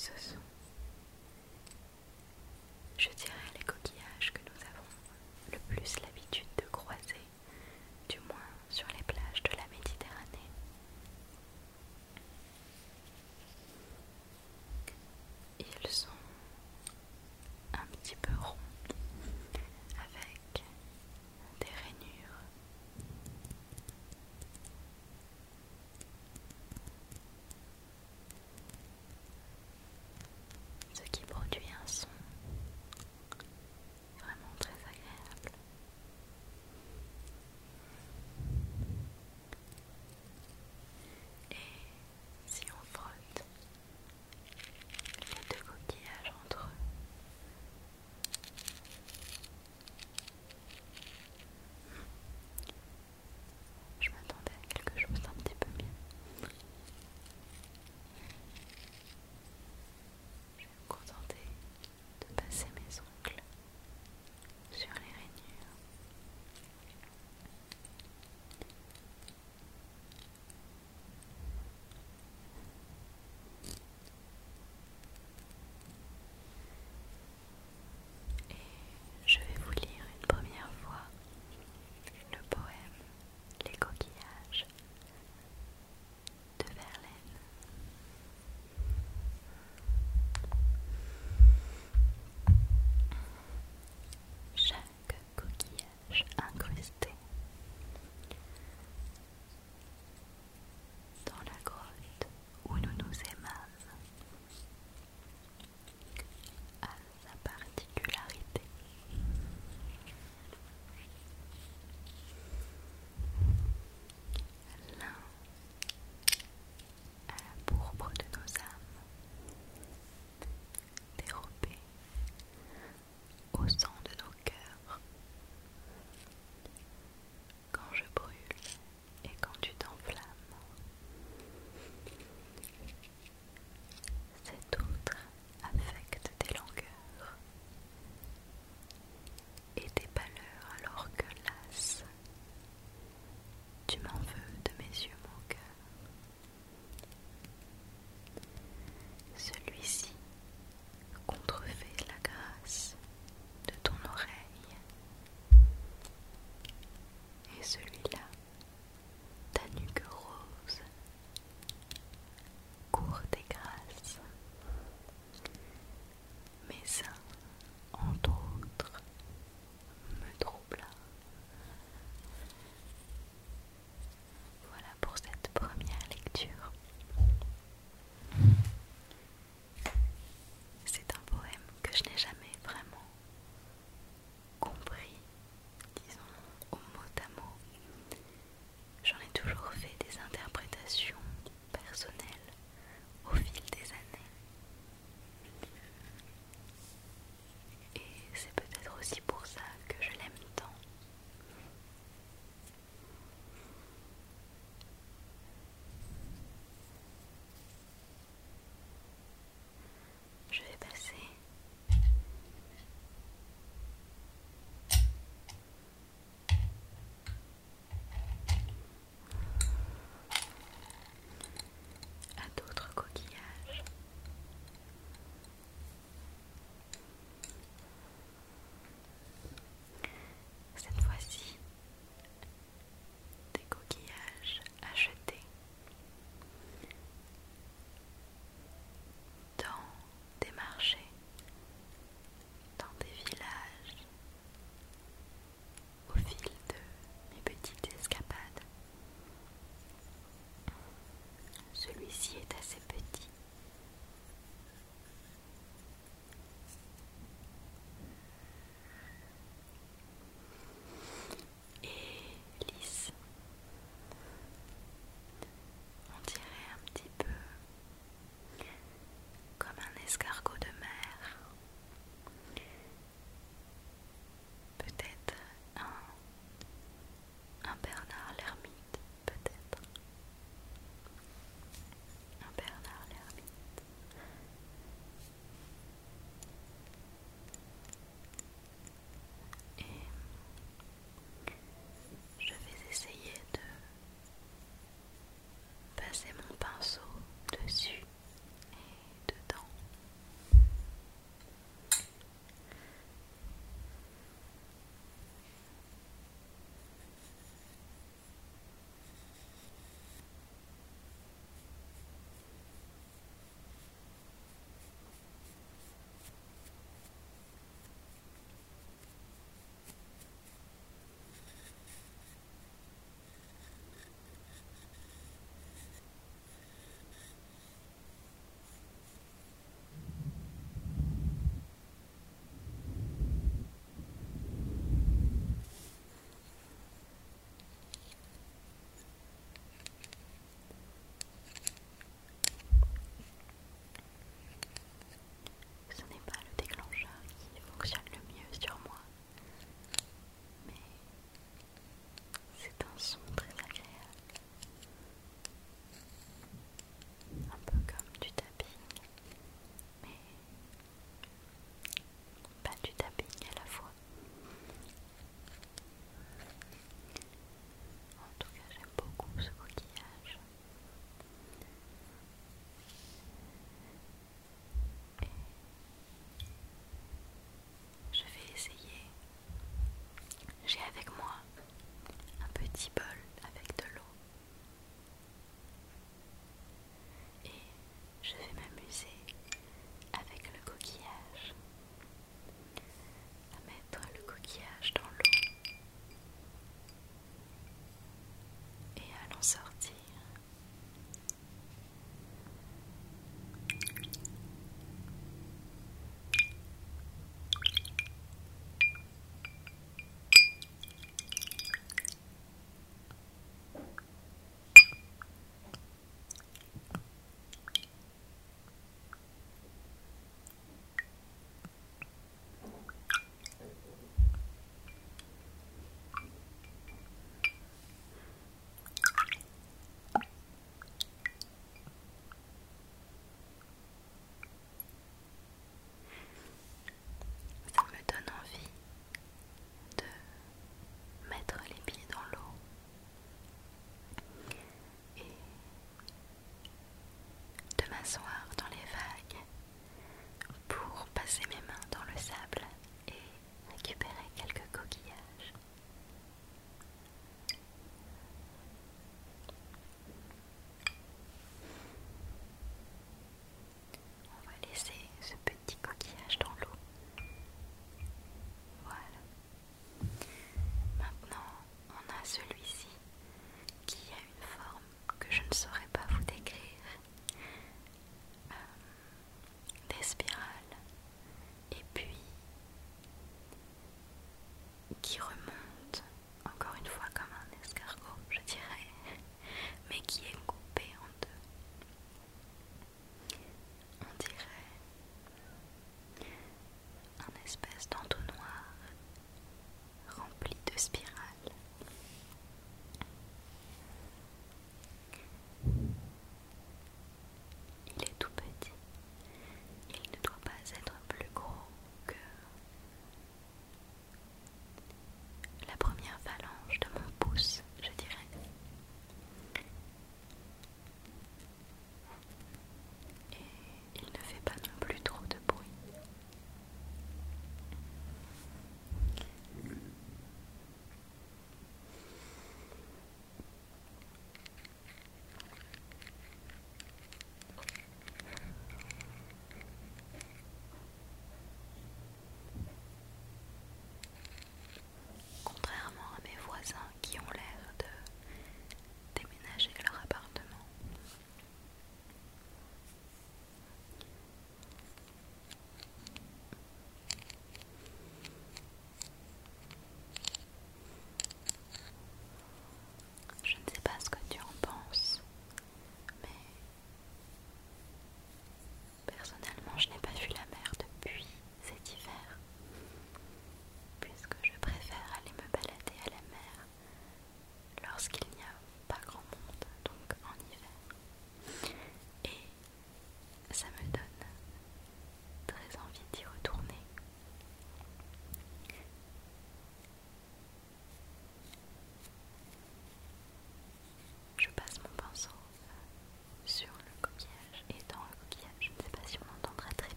Jesus.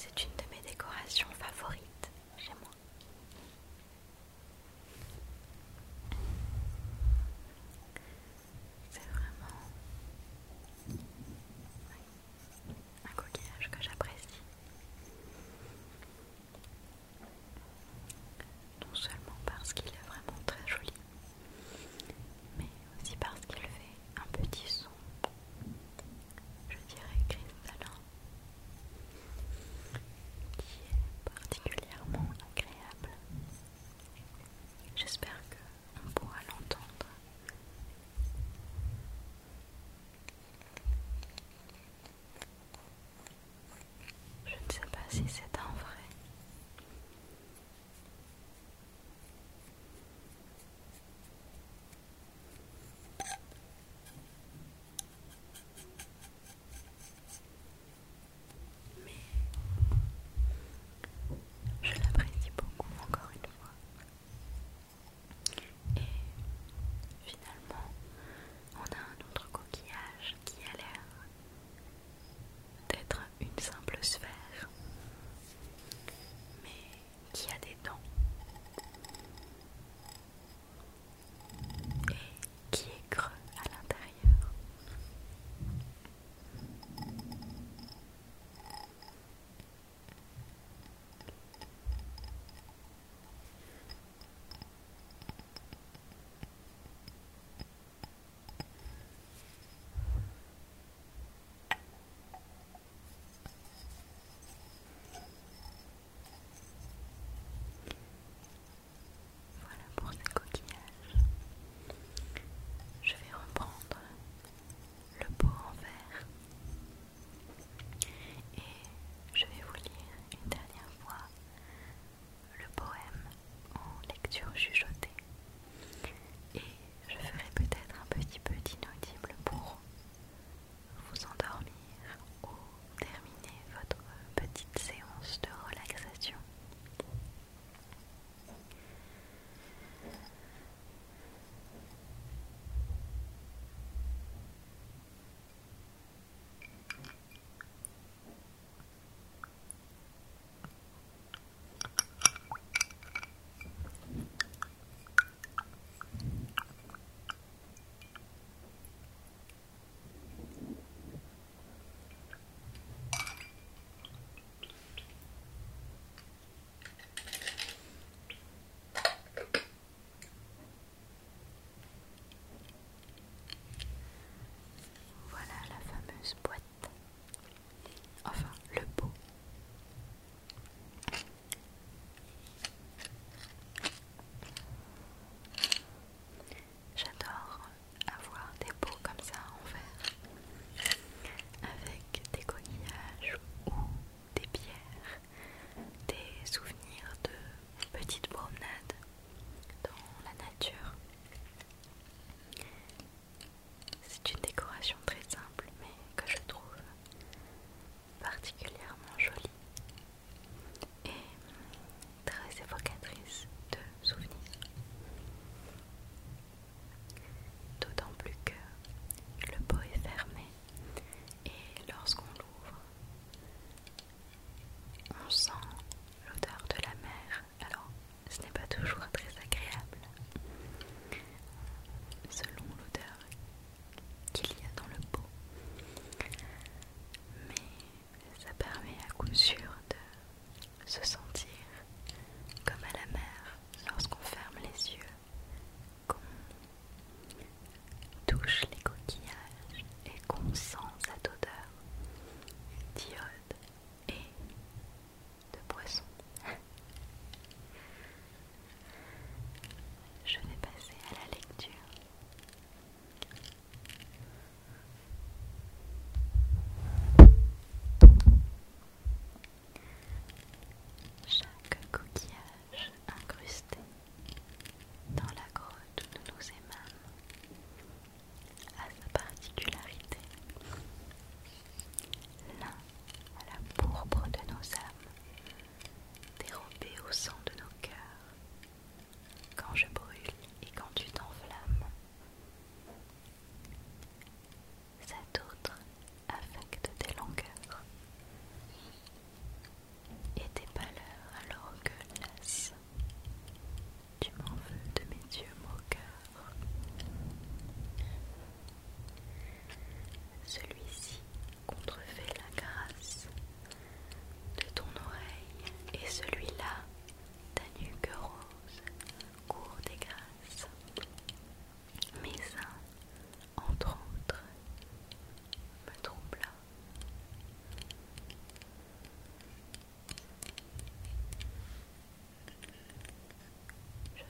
C'est une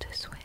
this way.